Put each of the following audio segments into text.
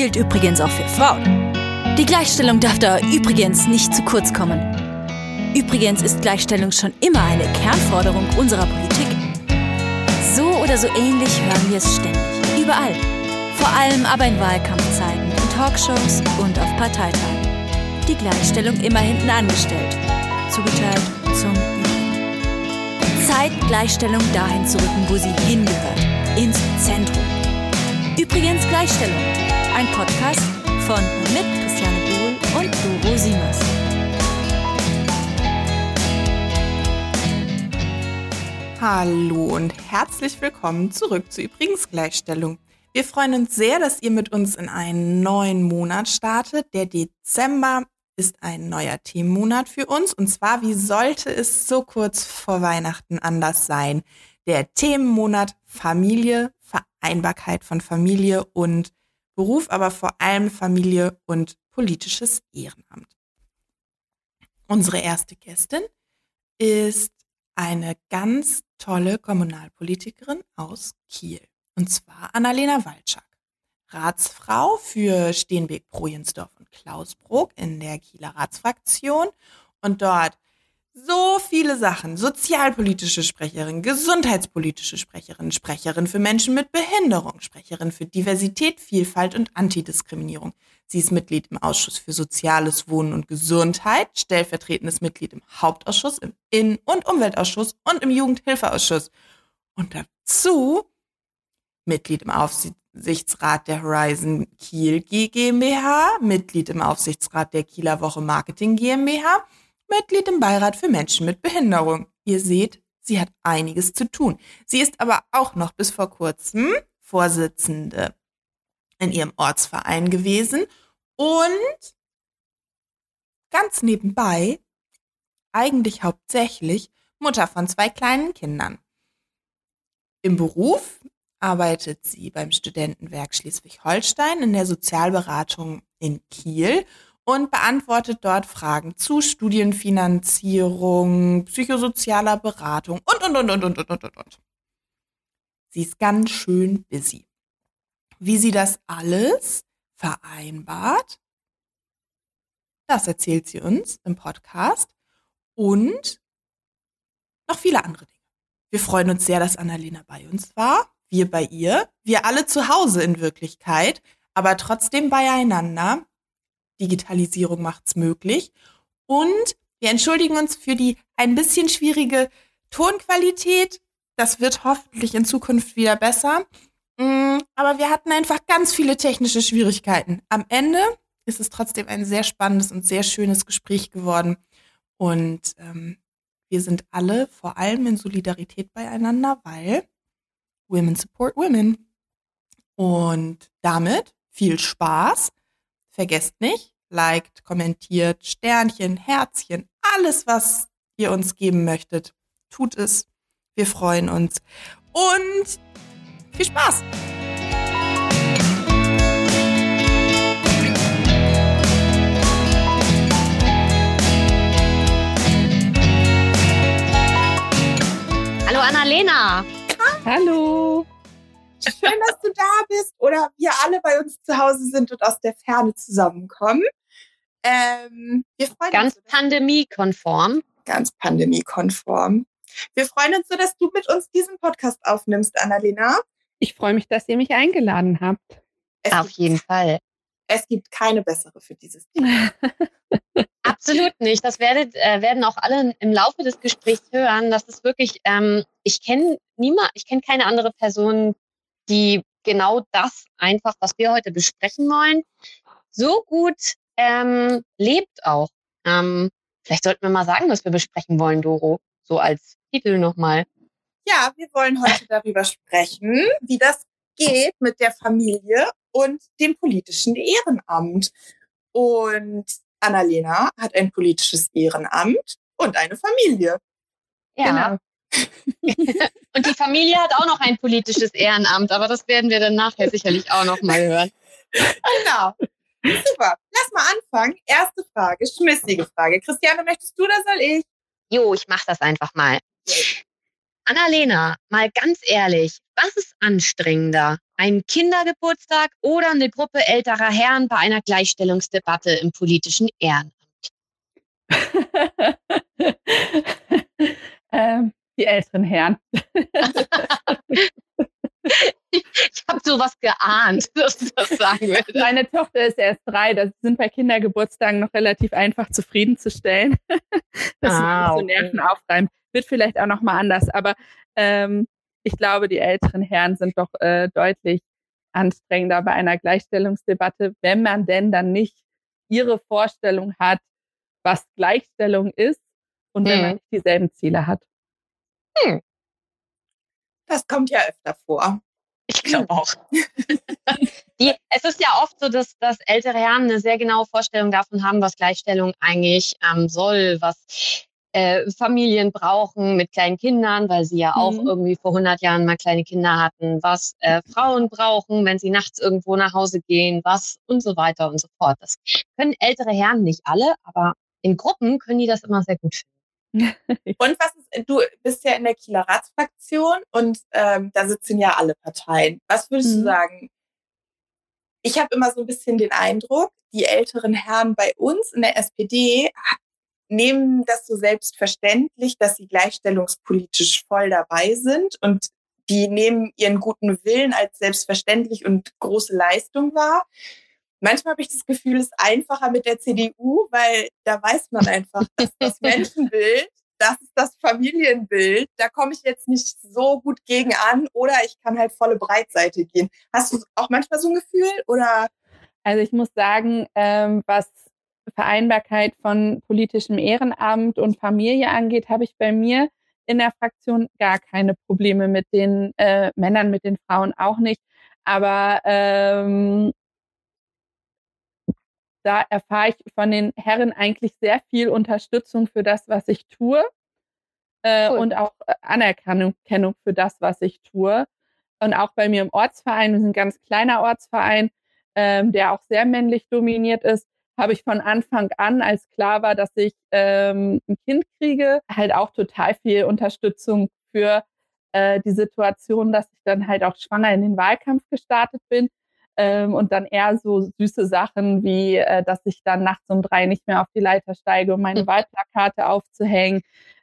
gilt übrigens auch für Frauen. Die Gleichstellung darf da übrigens nicht zu kurz kommen. Übrigens ist Gleichstellung schon immer eine Kernforderung unserer Politik. So oder so ähnlich hören wir es ständig, überall. Vor allem aber in Wahlkampfzeiten, in Talkshows und auf Parteitagen. Die Gleichstellung immer hinten angestellt, zugeteilt zum Übrigen. Zeit, Gleichstellung dahin zu rücken, wo sie hingehört, ins Zentrum. Übrigens Gleichstellung, ein Podcast von mit Christiane Bohl und Doro Siemers. Hallo und herzlich willkommen zurück zu Übrigens Gleichstellung. Wir freuen uns sehr, dass ihr mit uns in einen neuen Monat startet. Der Dezember ist ein neuer Themenmonat für uns. Und zwar, wie sollte es so kurz vor Weihnachten anders sein? Der Themenmonat Familie, Vereinbarkeit von Familie und Beruf, aber vor allem Familie und politisches Ehrenamt. Unsere erste Gästin ist eine ganz tolle Kommunalpolitikerin aus Kiel. Und zwar Annalena Walczak. Ratsfrau für Steenbeek, Projensdorf und Klausbruck in der Kieler Ratsfraktion und dort so viele Sachen. Sozialpolitische Sprecherin, gesundheitspolitische Sprecherin, Sprecherin für Menschen mit Behinderung, Sprecherin für Diversität, Vielfalt und Antidiskriminierung. Sie ist Mitglied im Ausschuss für Soziales, Wohnen und Gesundheit, stellvertretendes Mitglied im Hauptausschuss, im Innen- und Umweltausschuss und im Jugendhilfeausschuss. Und dazu Mitglied im Aufsichtsrat der Horizon Kiel GmbH, Mitglied im Aufsichtsrat der Kieler Woche Marketing GmbH, Mitglied im Beirat für Menschen mit Behinderung. Ihr seht, sie hat einiges zu tun. Sie ist aber auch noch bis vor kurzem Vorsitzende in ihrem Ortsverein gewesen und ganz nebenbei, eigentlich hauptsächlich, Mutter von zwei kleinen Kindern. Im Beruf arbeitet sie beim Studentenwerk Schleswig-Holstein in der Sozialberatung in Kiel und beantwortet dort Fragen zu Studienfinanzierung, psychosozialer Beratung und, und, und, und, und, und, und, und. Sie ist ganz schön busy. Wie sie das alles vereinbart, das erzählt sie uns im Podcast und noch viele andere Dinge. Wir freuen uns sehr, dass Annalena bei uns war, wir bei ihr, wir alle zu Hause in Wirklichkeit, aber trotzdem beieinander Digitalisierung macht's möglich. Und wir entschuldigen uns für die ein bisschen schwierige Tonqualität. Das wird hoffentlich in Zukunft wieder besser. Mm, aber wir hatten einfach ganz viele technische Schwierigkeiten. Am Ende ist es trotzdem ein sehr spannendes und sehr schönes Gespräch geworden. Und ähm, wir sind alle vor allem in Solidarität beieinander, weil Women support Women. Und damit viel Spaß Vergesst nicht, liked, kommentiert, Sternchen, Herzchen, alles, was ihr uns geben möchtet. Tut es. Wir freuen uns. Und viel Spaß! Hallo Annalena. Hallo. Schön, dass du da bist oder wir alle bei uns zu Hause sind und aus der Ferne zusammenkommen. Ähm, wir freuen ganz uns. Pandemiekonform. Ganz pandemiekonform. Wir freuen uns so, dass du mit uns diesen Podcast aufnimmst, Annalena. Ich freue mich, dass ihr mich eingeladen habt. Es Auf jeden Fall. Es gibt keine bessere für dieses Thema. Absolut nicht. Das werdet, äh, werden auch alle im Laufe des Gesprächs hören. Das ist wirklich, ähm, ich kenne niemand, ich kenne keine andere Person, die genau das einfach, was wir heute besprechen wollen, so gut ähm, lebt auch. Ähm, vielleicht sollten wir mal sagen, was wir besprechen wollen, Doro, so als Titel nochmal. Ja, wir wollen heute darüber sprechen, wie das geht mit der Familie und dem politischen Ehrenamt. Und Annalena hat ein politisches Ehrenamt und eine Familie. Ja. Genau. Und die Familie hat auch noch ein politisches Ehrenamt, aber das werden wir dann nachher sicherlich auch noch mal hören. Genau. Super. Lass mal anfangen. Erste Frage, schmissige Frage. Christiane, möchtest du oder soll ich? Jo, ich mach das einfach mal. Annalena, mal ganz ehrlich, was ist anstrengender? Ein Kindergeburtstag oder eine Gruppe älterer Herren bei einer Gleichstellungsdebatte im politischen Ehrenamt? ähm, die älteren Herren. ich habe sowas geahnt, dass du das sagen würdest. Meine Tochter ist erst drei. Das sind bei Kindergeburtstagen noch relativ einfach zufriedenzustellen. das ah, ist so Nerven aufreibt. Wird vielleicht auch noch mal anders, aber ähm, ich glaube, die älteren Herren sind doch äh, deutlich anstrengender bei einer Gleichstellungsdebatte, wenn man denn dann nicht ihre Vorstellung hat, was Gleichstellung ist und wenn man mhm. nicht dieselben Ziele hat. Hm. Das kommt ja öfter vor. Ich glaube auch. Die, es ist ja oft so, dass, dass ältere Herren eine sehr genaue Vorstellung davon haben, was Gleichstellung eigentlich ähm, soll, was äh, Familien brauchen mit kleinen Kindern, weil sie ja auch mhm. irgendwie vor 100 Jahren mal kleine Kinder hatten, was äh, Frauen brauchen, wenn sie nachts irgendwo nach Hause gehen, was und so weiter und so fort. Das können ältere Herren nicht alle, aber in Gruppen können die das immer sehr gut finden. und was ist, du bist ja in der Kieler Ratsfraktion und ähm, da sitzen ja alle Parteien. Was würdest mhm. du sagen? Ich habe immer so ein bisschen den Eindruck, die älteren Herren bei uns in der SPD nehmen das so selbstverständlich, dass sie gleichstellungspolitisch voll dabei sind und die nehmen ihren guten Willen als selbstverständlich und große Leistung wahr manchmal habe ich das Gefühl, es ist einfacher mit der CDU, weil da weiß man einfach, dass das Menschenbild, das ist das Familienbild, da komme ich jetzt nicht so gut gegen an oder ich kann halt volle Breitseite gehen. Hast du auch manchmal so ein Gefühl oder? Also ich muss sagen, ähm, was Vereinbarkeit von politischem Ehrenamt und Familie angeht, habe ich bei mir in der Fraktion gar keine Probleme mit den äh, Männern, mit den Frauen auch nicht. Aber ähm, da erfahre ich von den Herren eigentlich sehr viel Unterstützung für das, was ich tue äh, cool. und auch äh, Anerkennung für das, was ich tue. Und auch bei mir im Ortsverein, wir sind ein ganz kleiner Ortsverein, ähm, der auch sehr männlich dominiert ist, habe ich von Anfang an, als klar war, dass ich ähm, ein Kind kriege, halt auch total viel Unterstützung für äh, die Situation, dass ich dann halt auch schwanger in den Wahlkampf gestartet bin ähm, und dann eher so süße Sachen wie, äh, dass ich dann nachts um drei nicht mehr auf die Leiter steige, um meine mhm. Wahlplakate aufzuhängen.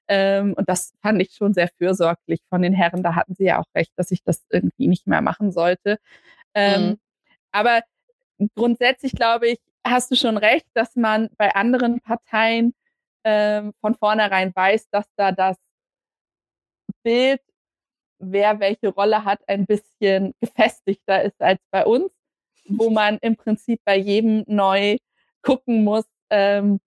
Ähm, und das fand ich schon sehr fürsorglich von den Herren. Da hatten sie ja auch recht, dass ich das irgendwie nicht mehr machen sollte. Ähm, mhm. Aber grundsätzlich glaube ich, hast du schon recht, dass man bei anderen Parteien ähm, von vornherein weiß, dass da das Bild, wer welche Rolle hat, ein bisschen gefestigter ist als bei uns wo man im Prinzip bei jedem neu gucken muss, ähm,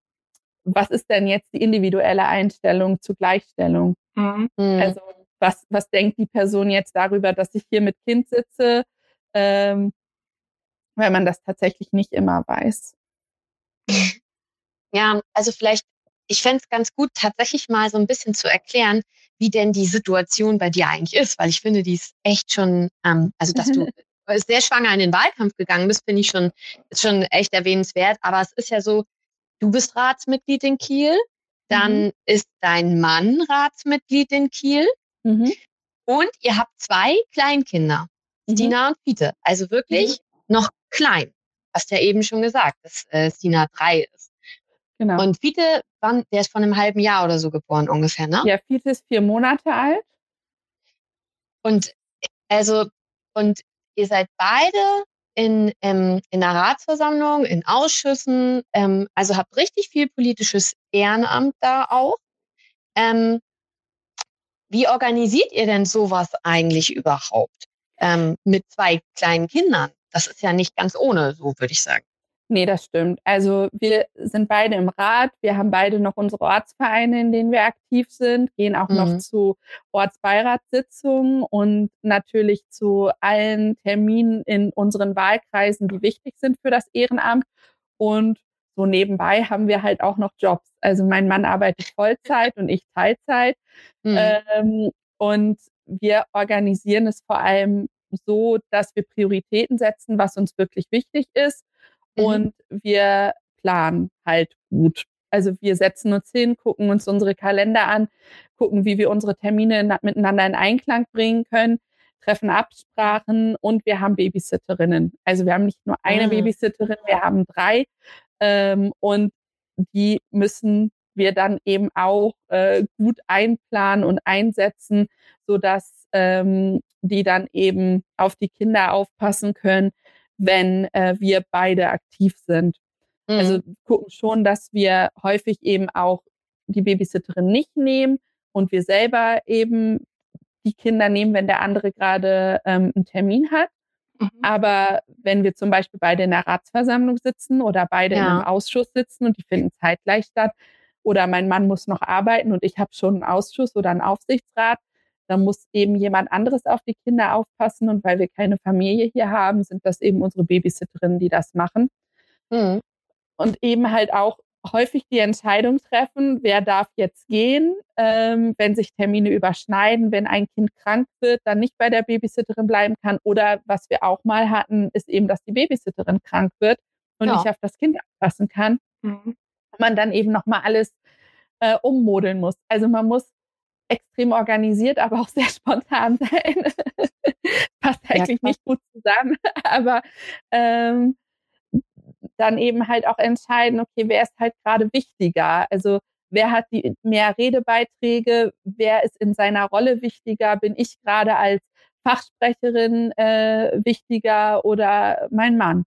was ist denn jetzt die individuelle Einstellung zur Gleichstellung? Mhm. Also was, was denkt die Person jetzt darüber, dass ich hier mit Kind sitze, ähm, weil man das tatsächlich nicht immer weiß. Ja, also vielleicht, ich fände es ganz gut, tatsächlich mal so ein bisschen zu erklären, wie denn die Situation bei dir eigentlich ist, weil ich finde, die ist echt schon, ähm, also dass du sehr schwanger in den Wahlkampf gegangen bist, finde ich schon, schon echt erwähnenswert. Aber es ist ja so, du bist Ratsmitglied in Kiel, dann mhm. ist dein Mann Ratsmitglied in Kiel mhm. und ihr habt zwei Kleinkinder, mhm. Stina und Fiete. Also wirklich mhm. noch klein. Hast ja eben schon gesagt, dass äh, Stina drei ist. Genau. Und Fiete, wann, der ist von einem halben Jahr oder so geboren ungefähr, ne? Ja, Fiete ist vier Monate alt. Und also, und ihr seid beide in, ähm, in der Ratsversammlung, in Ausschüssen, ähm, also habt richtig viel politisches Ehrenamt da auch. Ähm, wie organisiert ihr denn sowas eigentlich überhaupt ähm, mit zwei kleinen Kindern? Das ist ja nicht ganz ohne, so würde ich sagen. Nee, das stimmt. Also wir sind beide im Rat, wir haben beide noch unsere Ortsvereine, in denen wir aktiv sind, gehen auch mhm. noch zu Ortsbeiratssitzungen und natürlich zu allen Terminen in unseren Wahlkreisen, die wichtig sind für das Ehrenamt. Und so nebenbei haben wir halt auch noch Jobs. Also mein Mann arbeitet Vollzeit und ich Teilzeit. Mhm. Ähm, und wir organisieren es vor allem so, dass wir Prioritäten setzen, was uns wirklich wichtig ist Mhm. und wir planen halt gut. Also wir setzen uns hin, gucken uns unsere Kalender an, gucken, wie wir unsere Termine miteinander in Einklang bringen können, treffen Absprachen und wir haben Babysitterinnen. Also wir haben nicht nur eine mhm. Babysitterin, wir haben drei ähm, und die müssen wir dann eben auch äh, gut einplanen und einsetzen, so dass ähm, die dann eben auf die Kinder aufpassen können, wenn äh, wir beide aktiv sind. Also mhm. Also gucken schon, dass wir häufig eben auch die Babysitterin nicht nehmen und wir selber eben die Kinder nehmen, wenn der andere gerade ähm, einen Termin hat. Mhm. Aber wenn wir zum Beispiel beide in der Ratsversammlung sitzen oder beide ja. in einem Ausschuss sitzen und die finden zeitgleich statt, oder mein Mann muss noch arbeiten und ich habe schon einen Ausschuss oder einen Aufsichtsrat, dann muss eben jemand anderes auf die Kinder aufpassen. Und weil wir keine Familie hier haben, sind das eben unsere Babysitterinnen, die das machen. Mhm. Und eben halt auch häufig die Entscheidung treffen, wer darf jetzt gehen, ähm, wenn sich Termine überschneiden, wenn ein Kind krank wird, dann nicht bei der Babysitterin bleiben kann. Oder was wir auch mal hatten, ist eben, dass die Babysitterin krank wird und ja. nicht auf das Kind aufpassen kann. Mhm. Man dann eben nochmal alles äh, ummodeln muss. Also man muss extrem organisiert, aber auch sehr spontan sein. Passt eigentlich ja, nicht gut zusammen. Aber ähm, dann eben halt auch entscheiden, okay, wer ist halt gerade wichtiger? Also wer hat die mehr Redebeiträge, wer ist in seiner Rolle wichtiger? Bin ich gerade als Fachsprecherin äh, wichtiger oder mein Mann?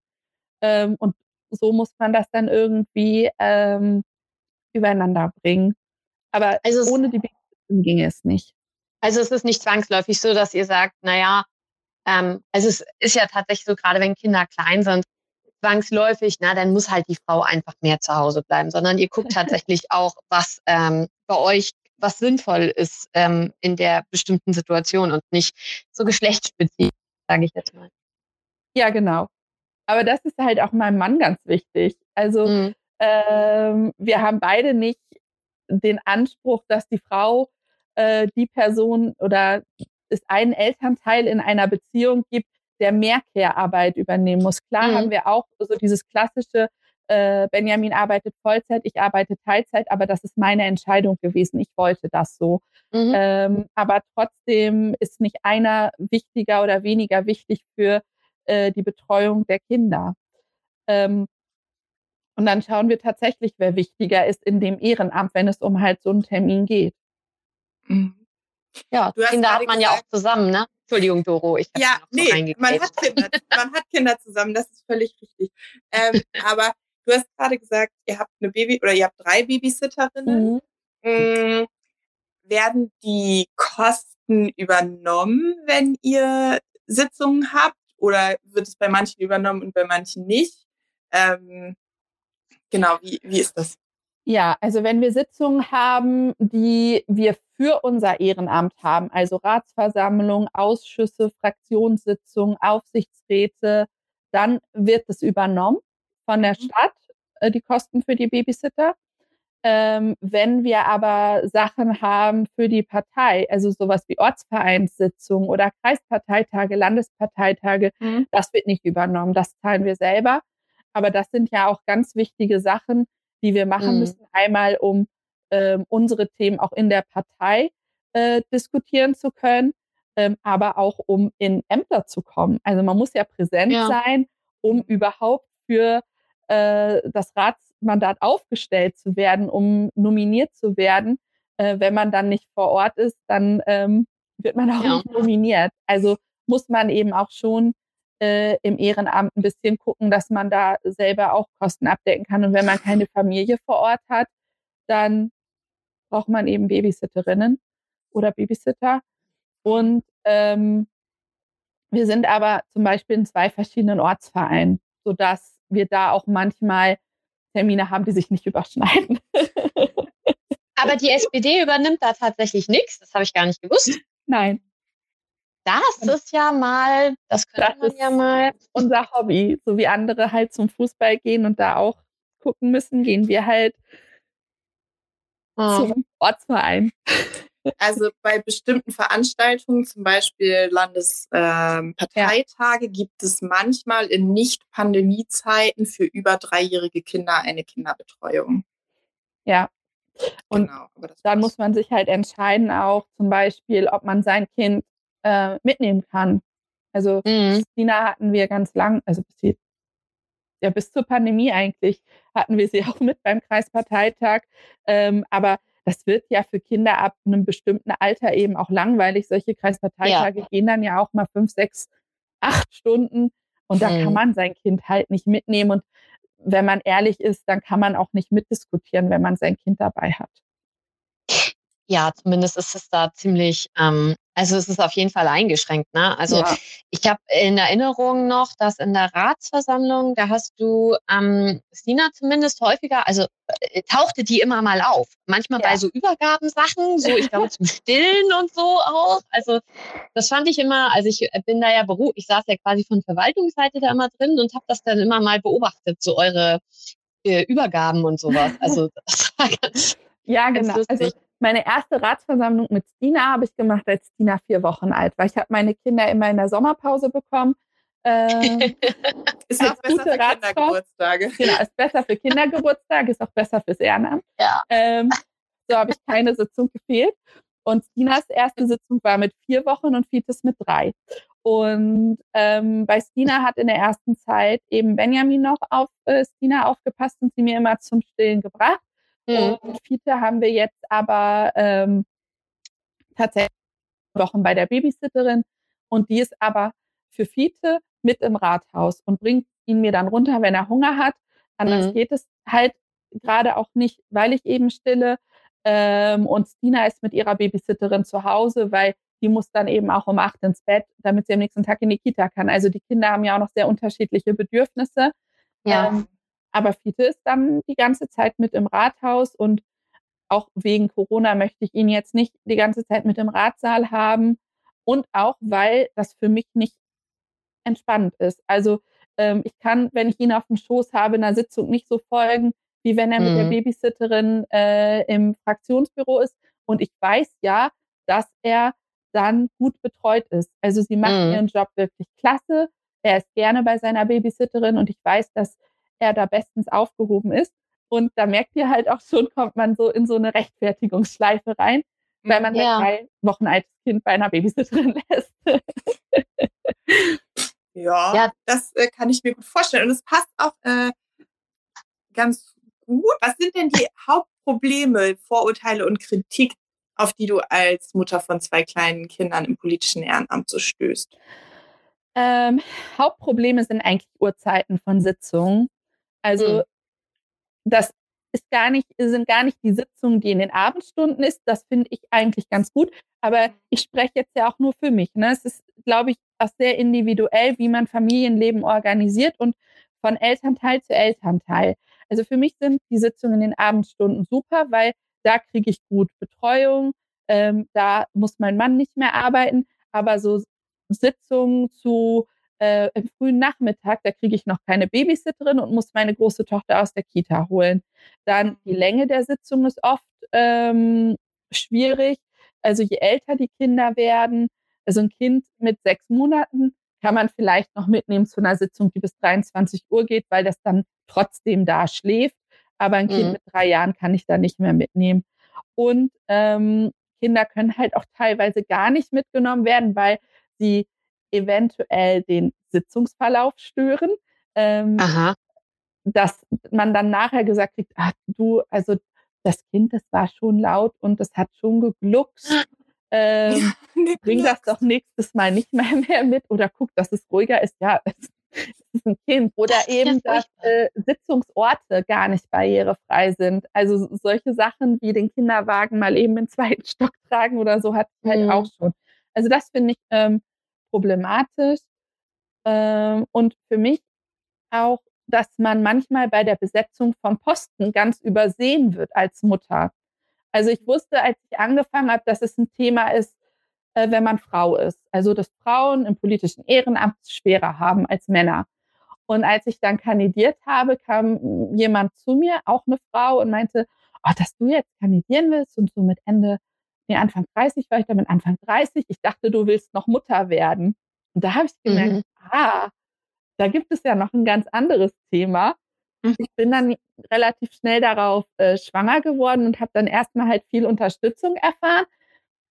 Ähm, und so muss man das dann irgendwie ähm, übereinander bringen. Aber also ohne die Beziehung ginge es nicht. Also es ist nicht zwangsläufig so, dass ihr sagt, naja, ähm, also es ist ja tatsächlich so, gerade wenn Kinder klein sind, zwangsläufig, na, dann muss halt die Frau einfach mehr zu Hause bleiben, sondern ihr guckt tatsächlich auch, was ähm, bei euch was sinnvoll ist ähm, in der bestimmten Situation und nicht so geschlechtsspezifisch, sage ich jetzt mal. Ja, genau. Aber das ist halt auch meinem Mann ganz wichtig. Also mhm. ähm, wir haben beide nicht den Anspruch, dass die Frau äh, die Person oder es einen Elternteil in einer Beziehung gibt, der mehr Care-Arbeit übernehmen muss. Klar mhm. haben wir auch so dieses klassische, äh, Benjamin arbeitet Vollzeit, ich arbeite Teilzeit, aber das ist meine Entscheidung gewesen. Ich wollte das so. Mhm. Ähm, aber trotzdem ist nicht einer wichtiger oder weniger wichtig für äh, die Betreuung der Kinder. Ähm, und dann schauen wir tatsächlich, wer wichtiger ist in dem Ehrenamt, wenn es um halt so einen Termin geht. Mhm. Ja, Kinder hat man gesagt, ja auch zusammen, ne? Entschuldigung, Doro, ich Ja, nee, man hat Kinder, man hat Kinder zusammen, das ist völlig richtig. Ähm, aber du hast gerade gesagt, ihr habt eine Baby oder ihr habt drei Babysitterinnen. Mhm. Mhm. Werden die Kosten übernommen, wenn ihr Sitzungen habt? Oder wird es bei manchen übernommen und bei manchen nicht? Ähm, genau, wie, wie ist das? Ja, also wenn wir Sitzungen haben, die wir für unser Ehrenamt haben, also Ratsversammlung, Ausschüsse, Fraktionssitzungen, Aufsichtsräte, dann wird es übernommen von der mhm. Stadt, äh, die Kosten für die Babysitter. Ähm, wenn wir aber Sachen haben für die Partei, also sowas wie Ortsvereinssitzungen oder Kreisparteitage, Landesparteitage, mhm. das wird nicht übernommen, das zahlen wir selber. Aber das sind ja auch ganz wichtige Sachen, die wir machen mhm. müssen. Einmal, um ähm, unsere Themen auch in der Partei äh, diskutieren zu können, ähm, aber auch um in Ämter zu kommen. Also man muss ja präsent ja. sein, um überhaupt für äh, das Ratsmandat aufgestellt zu werden, um nominiert zu werden. Äh, wenn man dann nicht vor Ort ist, dann ähm, wird man auch ja. nicht nominiert. Also muss man eben auch schon äh, im Ehrenamt ein bisschen gucken, dass man da selber auch Kosten abdecken kann. Und wenn man keine Familie vor Ort hat, dann braucht man eben Babysitterinnen oder Babysitter. Und ähm, wir sind aber zum Beispiel in zwei verschiedenen Ortsvereinen, sodass wir da auch manchmal Termine haben, die sich nicht überschneiden. Aber die SPD übernimmt da tatsächlich nichts. Das habe ich gar nicht gewusst. Nein. Das ist ja mal, das könnte das man ja mal. Unser Hobby. So wie andere halt zum Fußball gehen und da auch gucken müssen, gehen wir halt oh. zum Ortsverein. Also bei bestimmten Veranstaltungen, zum Beispiel Landesparteitage, ähm, gibt es manchmal in Nicht-Pandemie-Zeiten für über dreijährige Kinder eine Kinderbetreuung. Ja. Und genau, dann muss man sich halt entscheiden, auch zum Beispiel, ob man sein Kind äh, mitnehmen kann. Also mhm. Christina hatten wir ganz lang, also bis, die, ja, bis zur Pandemie eigentlich hatten wir sie auch mit beim Kreisparteitag. Ähm, aber das wird ja für Kinder ab einem bestimmten Alter eben auch langweilig. Solche Kreisparteitage ja. gehen dann ja auch mal fünf, sechs, acht Stunden. Und da mhm. kann man sein Kind halt nicht mitnehmen. Und wenn man ehrlich ist, dann kann man auch nicht mitdiskutieren, wenn man sein Kind dabei hat. Ja, zumindest ist es da ziemlich ähm, also es ist auf jeden Fall eingeschränkt. Ne? Also ja. ich habe in Erinnerung noch, dass in der Ratsversammlung, da hast du ähm, Sina zumindest häufiger, also äh, tauchte die immer mal auf. Manchmal ja. bei so Übergabensachen, so ich glaube zum Stillen und so auch. Also das fand ich immer, also ich bin da ja beruhigt, ich saß ja quasi von Verwaltungsseite da immer drin und habe das dann immer mal beobachtet, so eure äh, Übergaben und sowas. Also das war ganz, ja, genau. Ganz also meine erste Ratsversammlung mit Stina habe ich gemacht, als Stina vier Wochen alt war. Ich habe meine Kinder immer in der Sommerpause bekommen. Äh, ist auch besser für. Kindergeburtstage. Genau, ist besser für Kindergeburtstage, ist auch besser fürs Ehrenamt. Ja. Ähm, so habe ich keine Sitzung gefehlt. Und Stinas erste Sitzung war mit vier Wochen und Fites mit drei. Und ähm, bei Stina hat in der ersten Zeit eben Benjamin noch auf äh, Stina aufgepasst und sie mir immer zum Stillen gebracht. Mhm. Und Fiete haben wir jetzt aber ähm, tatsächlich Wochen bei der Babysitterin und die ist aber für Fiete mit im Rathaus und bringt ihn mir dann runter, wenn er Hunger hat. Anders mhm. geht es halt gerade auch nicht, weil ich eben stille. Ähm, und Stina ist mit ihrer Babysitterin zu Hause, weil die muss dann eben auch um acht ins Bett, damit sie am nächsten Tag in die Kita kann. Also die Kinder haben ja auch noch sehr unterschiedliche Bedürfnisse. Ja. Ähm, aber Fiete ist dann die ganze Zeit mit im Rathaus und auch wegen Corona möchte ich ihn jetzt nicht die ganze Zeit mit im Ratsaal haben. Und auch, weil das für mich nicht entspannt ist. Also ähm, ich kann, wenn ich ihn auf dem Schoß habe, in einer Sitzung nicht so folgen, wie wenn er mhm. mit der mhm. Babysitterin äh, im Fraktionsbüro ist. Und ich weiß ja, dass er dann gut betreut ist. Also sie macht mhm. ihren Job wirklich klasse. Er ist gerne bei seiner Babysitterin und ich weiß, dass er da bestens aufgehoben ist. Und da merkt ihr halt auch schon, kommt man so in so eine Rechtfertigungsschleife rein, weil man ja. ein drei Wochen altes Kind bei einer Babysitterin lässt. ja, ja, das äh, kann ich mir gut vorstellen. Und es passt auch äh, ganz gut. Was sind denn die Hauptprobleme, Vorurteile und Kritik, auf die du als Mutter von zwei kleinen Kindern im politischen Ehrenamt so stößt? Ähm, Hauptprobleme sind eigentlich Uhrzeiten von Sitzungen. Also mhm. das ist gar nicht, sind gar nicht die Sitzungen, die in den Abendstunden ist. Das finde ich eigentlich ganz gut. Aber ich spreche jetzt ja auch nur für mich. Ne? Es ist, glaube ich, auch sehr individuell, wie man Familienleben organisiert und von Elternteil zu Elternteil. Also für mich sind die Sitzungen in den Abendstunden super, weil da kriege ich gut Betreuung. Ähm, da muss mein Mann nicht mehr arbeiten. Aber so Sitzungen zu äh, im frühen Nachmittag, da kriege ich noch keine Babysitterin und muss meine große Tochter aus der Kita holen. Dann die Länge der Sitzung ist oft ähm, schwierig. Also je älter die Kinder werden, also ein Kind mit sechs Monaten kann man vielleicht noch mitnehmen zu einer Sitzung, die bis 23 Uhr geht, weil das dann trotzdem da schläft. Aber ein mhm. Kind mit drei Jahren kann ich da nicht mehr mitnehmen. Und ähm, Kinder können halt auch teilweise gar nicht mitgenommen werden, weil sie eventuell den Sitzungsverlauf stören. Ähm, Aha. Dass man dann nachher gesagt kriegt, ach du, also das Kind, das war schon laut und das hat schon gegluckst. Ähm, ja, bring das doch nächstes Mal nicht mehr, mehr mit oder guck, dass es ruhiger ist. Ja, es, ist ein Kind. Oder das eben, dass äh, Sitzungsorte gar nicht barrierefrei sind. Also solche Sachen wie den Kinderwagen mal eben in zweiten Stock tragen oder so hat halt mhm. auch schon. Also das finde ich ähm, problematisch. Ähm, und für mich auch, dass man manchmal bei der Besetzung von Posten ganz übersehen wird als Mutter. Also ich wusste, als ich angefangen habe, dass es ein Thema ist, äh, wenn man Frau ist. Also dass Frauen im politischen Ehrenamt schwerer haben als Männer. Und als ich dann kandidiert habe, kam jemand zu mir, auch eine Frau, und meinte, oh, dass du jetzt kandidieren willst und so mit Ende nee, Anfang 30 war ich damit, Anfang 30. Ich dachte, du willst noch Mutter werden. Und da habe ich gemerkt, mhm. ah, da gibt es ja noch ein ganz anderes Thema, Mhm. Ich bin dann relativ schnell darauf äh, schwanger geworden und habe dann erstmal halt viel Unterstützung erfahren.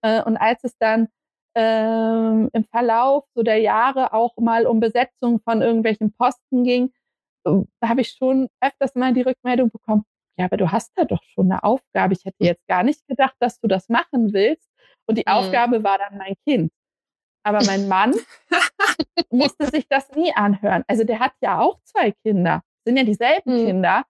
Äh, und als es dann ähm, im Verlauf so der Jahre auch mal um Besetzung von irgendwelchen Posten ging, äh, habe ich schon öfters mal die Rückmeldung bekommen, ja, aber du hast da doch schon eine Aufgabe. Ich hätte jetzt gar nicht gedacht, dass du das machen willst. Und die mhm. Aufgabe war dann mein Kind. Aber mein Mann musste sich das nie anhören. Also der hat ja auch zwei Kinder, sind ja dieselben mhm. Kinder,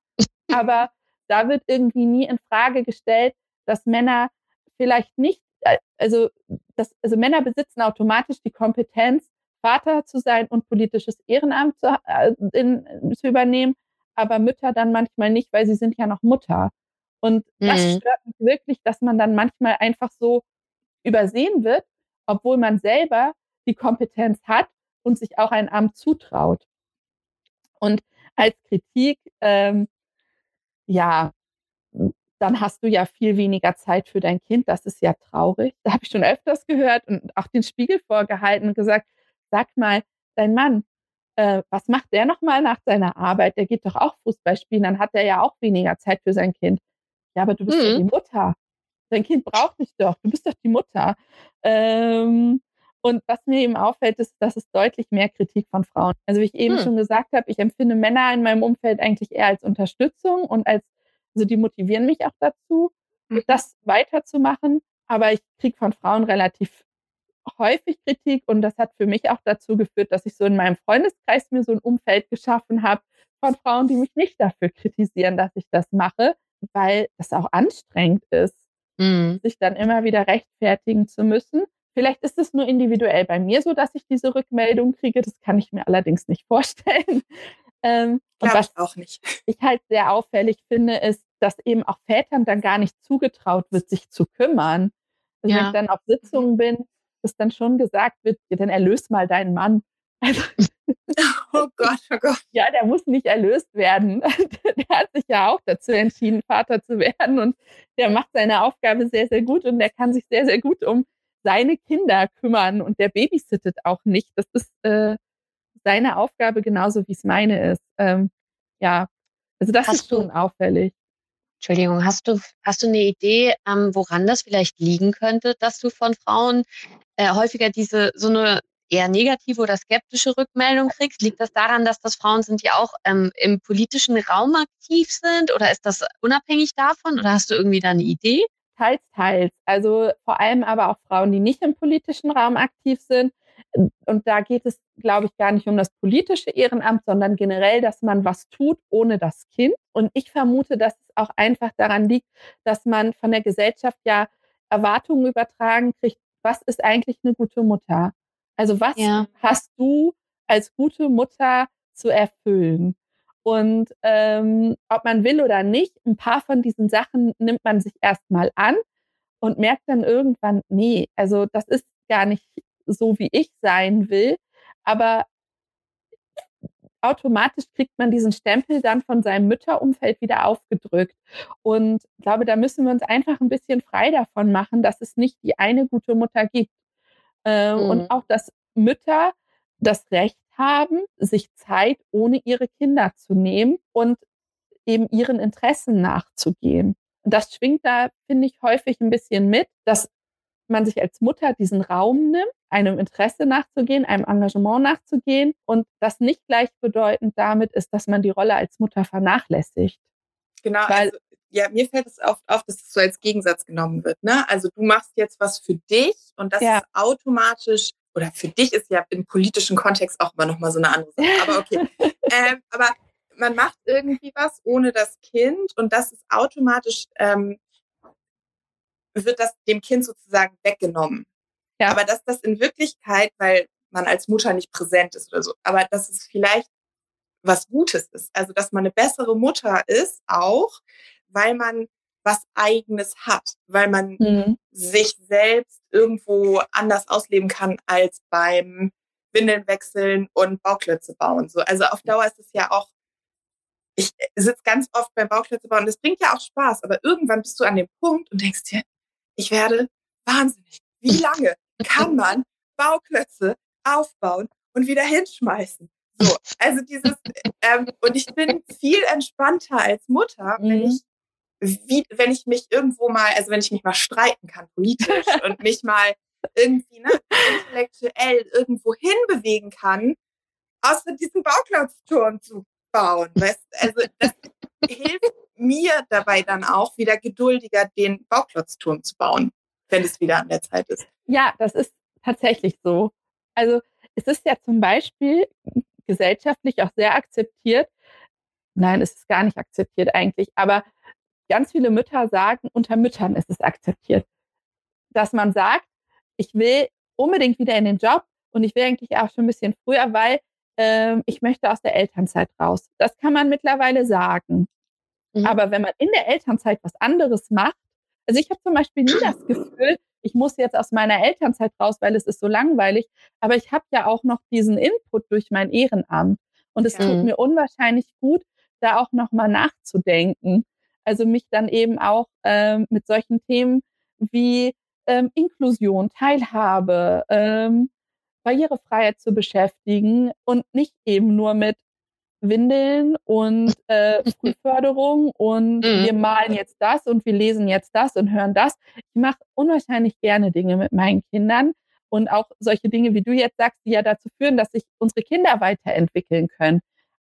aber da wird irgendwie nie in Frage gestellt, dass Männer vielleicht nicht, äh, also, dass, also Männer besitzen automatisch die Kompetenz, Vater zu sein und politisches Ehrenamt zu, äh, in, zu übernehmen, aber Mütter dann manchmal nicht, weil sie sind ja noch Mutter. Und das mhm. stört mich wirklich, dass man dann manchmal einfach so übersehen wird, obwohl man selber die Kompetenz hat und sich auch ein Amt zutraut. Und als Kritik, ähm, ja, dann hast du ja viel weniger Zeit für dein Kind. Das ist ja traurig. Da habe ich schon öfters gehört und auch den Spiegel vorgehalten und gesagt, sag mal, dein Mann, äh, was macht der nochmal nach seiner Arbeit? Der geht doch auch Fußball spielen, dann hat er ja auch weniger Zeit für sein Kind. Ja, aber du bist mhm. ja die Mutter. Dein Kind braucht dich doch. Du bist doch die Mutter. Ähm, und was mir eben auffällt, ist, dass es deutlich mehr Kritik von Frauen. Also wie ich eben hm. schon gesagt habe, ich empfinde Männer in meinem Umfeld eigentlich eher als Unterstützung und als, also die motivieren mich auch dazu, hm. das weiterzumachen. Aber ich kriege von Frauen relativ häufig Kritik und das hat für mich auch dazu geführt, dass ich so in meinem Freundeskreis mir so ein Umfeld geschaffen habe von Frauen, die mich nicht dafür kritisieren, dass ich das mache, weil das auch anstrengend ist, mhm. sich dann immer wieder rechtfertigen zu müssen. Vielleicht ist es nur individuell bei mir so, dass ich diese Rückmeldung kriege. Das kann ich mir allerdings nicht vorstellen. Ähm, und was ich auch nicht. Ich halt sehr auffällig finde, ist, dass eben auch Vätern dann gar nicht zugetraut wird, sich zu kümmern. Also ja. Wenn ich dann auf Sitzungen bin, dass dann schon gesagt wird, ja, dann erlöst mal deinen Mann. Also, oh Gott, oh Gott. Ja, der muss nicht erlöst werden. Der hat sich ja auch dazu entschieden, Vater zu werden und der macht seine Aufgabe sehr, sehr gut und der kann sich sehr, sehr gut um seine Kinder kümmern und der babysittet auch nicht. Das ist äh, seine Aufgabe genauso wie es meine ist. Ähm, ja, also das hast ist schon du, auffällig. Entschuldigung, hast du, hast du eine Idee, ähm, woran das vielleicht liegen könnte, dass du von Frauen äh, häufiger diese so eine eher negative oder skeptische Rückmeldung kriegst? Liegt das daran, dass das Frauen sind, die auch ähm, im politischen Raum aktiv sind? Oder ist das unabhängig davon? Oder hast du irgendwie da eine Idee? Teils, teils. Also vor allem aber auch Frauen, die nicht im politischen Raum aktiv sind. Und da geht es, glaube ich, gar nicht um das politische Ehrenamt, sondern generell, dass man was tut ohne das Kind. Und ich vermute, dass es auch einfach daran liegt, dass man von der Gesellschaft ja Erwartungen übertragen kriegt. Was ist eigentlich eine gute Mutter? Also was ja. hast du als gute Mutter zu erfüllen? Und ähm, ob man will oder nicht, ein paar von diesen Sachen nimmt man sich erstmal an und merkt dann irgendwann, nee, also das ist gar nicht so, wie ich sein will. Aber automatisch kriegt man diesen Stempel dann von seinem Mütterumfeld wieder aufgedrückt. Und ich glaube, da müssen wir uns einfach ein bisschen frei davon machen, dass es nicht die eine gute Mutter gibt. Äh, mhm. Und auch, dass Mütter das Recht haben, sich Zeit ohne ihre Kinder zu nehmen und eben ihren Interessen nachzugehen. Und das schwingt da, finde ich, häufig ein bisschen mit, dass man sich als Mutter diesen Raum nimmt, einem Interesse nachzugehen, einem Engagement nachzugehen und das nicht gleichbedeutend damit ist, dass man die Rolle als Mutter vernachlässigt. Genau, Weil, also, ja, mir fällt es oft auf, dass es so als Gegensatz genommen wird. Ne? Also du machst jetzt was für dich und das ja. ist automatisch oder für dich ist ja im politischen Kontext auch immer noch mal so eine andere Sache. Aber okay. ähm, aber man macht irgendwie was ohne das Kind und das ist automatisch, ähm, wird das dem Kind sozusagen weggenommen. Ja. Aber dass das in Wirklichkeit, weil man als Mutter nicht präsent ist oder so, aber dass es vielleicht was Gutes ist. Also, dass man eine bessere Mutter ist auch, weil man was eigenes hat, weil man mhm. sich selbst irgendwo anders ausleben kann als beim Windeln wechseln und Bauklötze bauen. So, also auf Dauer ist es ja auch, ich sitze ganz oft beim Bauklötze bauen, das bringt ja auch Spaß, aber irgendwann bist du an dem Punkt und denkst dir, ich werde wahnsinnig. Wie lange kann man Bauklötze aufbauen und wieder hinschmeißen? So, also dieses, ähm, und ich bin viel entspannter als Mutter, wenn mhm. ich wie, wenn ich mich irgendwo mal, also wenn ich mich mal streiten kann politisch und mich mal irgendwie ne, intellektuell irgendwo hinbewegen kann, außer diesen Bauklötzturm zu bauen. Weißt? Also das hilft mir dabei dann auch wieder geduldiger den Bauklotzturm zu bauen, wenn es wieder an der Zeit ist. Ja, das ist tatsächlich so. Also es ist ja zum Beispiel gesellschaftlich auch sehr akzeptiert. Nein, es ist gar nicht akzeptiert eigentlich, aber ganz viele Mütter sagen, unter Müttern ist es akzeptiert, dass man sagt, ich will unbedingt wieder in den Job und ich will eigentlich auch schon ein bisschen früher, weil äh, ich möchte aus der Elternzeit raus. Das kann man mittlerweile sagen. Mhm. Aber wenn man in der Elternzeit was anderes macht, also ich habe zum Beispiel nie das Gefühl, ich muss jetzt aus meiner Elternzeit raus, weil es ist so langweilig. Aber ich habe ja auch noch diesen Input durch mein Ehrenamt. Und es ja. tut mir unwahrscheinlich gut, da auch nochmal nachzudenken. Also mich dann eben auch ähm, mit solchen Themen wie ähm, Inklusion, Teilhabe, ähm, Barrierefreiheit zu beschäftigen und nicht eben nur mit Windeln und äh, Frühförderung und mhm. wir malen jetzt das und wir lesen jetzt das und hören das. Ich mache unwahrscheinlich gerne Dinge mit meinen Kindern und auch solche Dinge, wie du jetzt sagst, die ja dazu führen, dass sich unsere Kinder weiterentwickeln können.